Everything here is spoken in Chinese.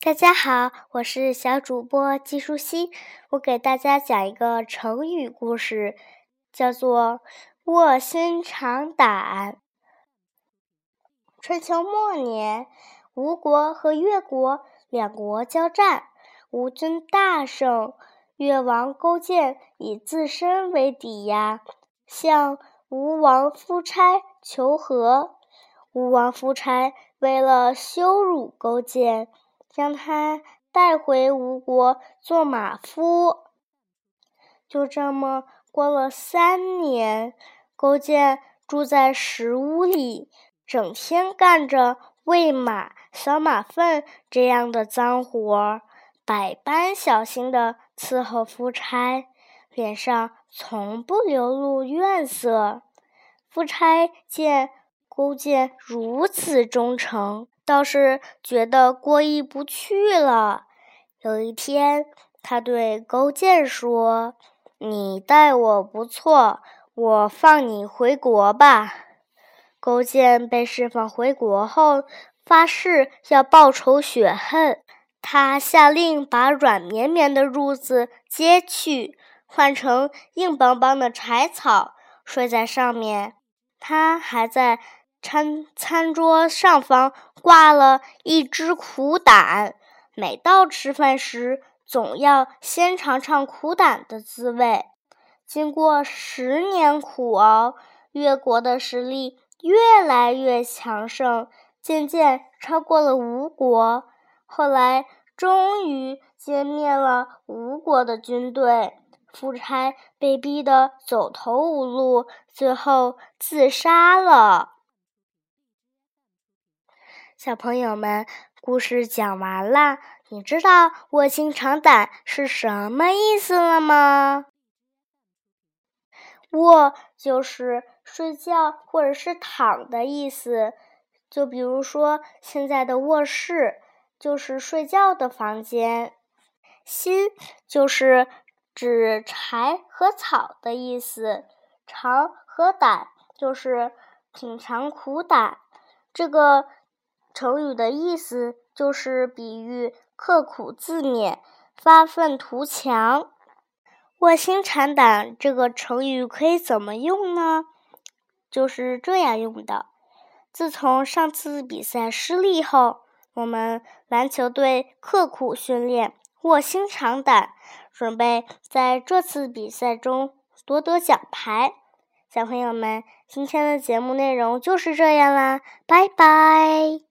大家好，我是小主播季舒心，我给大家讲一个成语故事，叫做“卧薪尝胆”。春秋末年，吴国和越国两国交战，吴军大胜，越王勾践以自身为抵押，向吴王夫差求和。吴王夫差为了羞辱勾践，将他带回吴国做马夫。就这么过了三年，勾践住在石屋里，整天干着喂马、扫马粪这样的脏活儿，百般小心地伺候夫差，脸上从不流露怨色。夫差见。勾践如此忠诚，倒是觉得过意不去了。有一天，他对勾践说：“你待我不错，我放你回国吧。”勾践被释放回国后，发誓要报仇雪恨。他下令把软绵绵的褥子揭去，换成硬邦邦的柴草，睡在上面。他还在。餐餐桌上方挂了一只苦胆，每到吃饭时，总要先尝尝苦胆的滋味。经过十年苦熬，越国的实力越来越强盛，渐渐超过了吴国。后来，终于歼灭了吴国的军队。夫差被逼得走投无路，最后自杀了。小朋友们，故事讲完了，你知道“卧薪尝胆”是什么意思了吗？“卧”就是睡觉或者是躺的意思，就比如说现在的卧室就是睡觉的房间。“薪”就是指柴和草的意思，“尝”和“胆”就是品尝苦胆。这个。成语的意思就是比喻刻苦自勉、发愤图强。卧薪尝胆这个成语可以怎么用呢？就是这样用的。自从上次比赛失利后，我们篮球队刻苦训练，卧薪尝胆，准备在这次比赛中夺得奖牌。小朋友们，今天的节目内容就是这样啦，拜拜。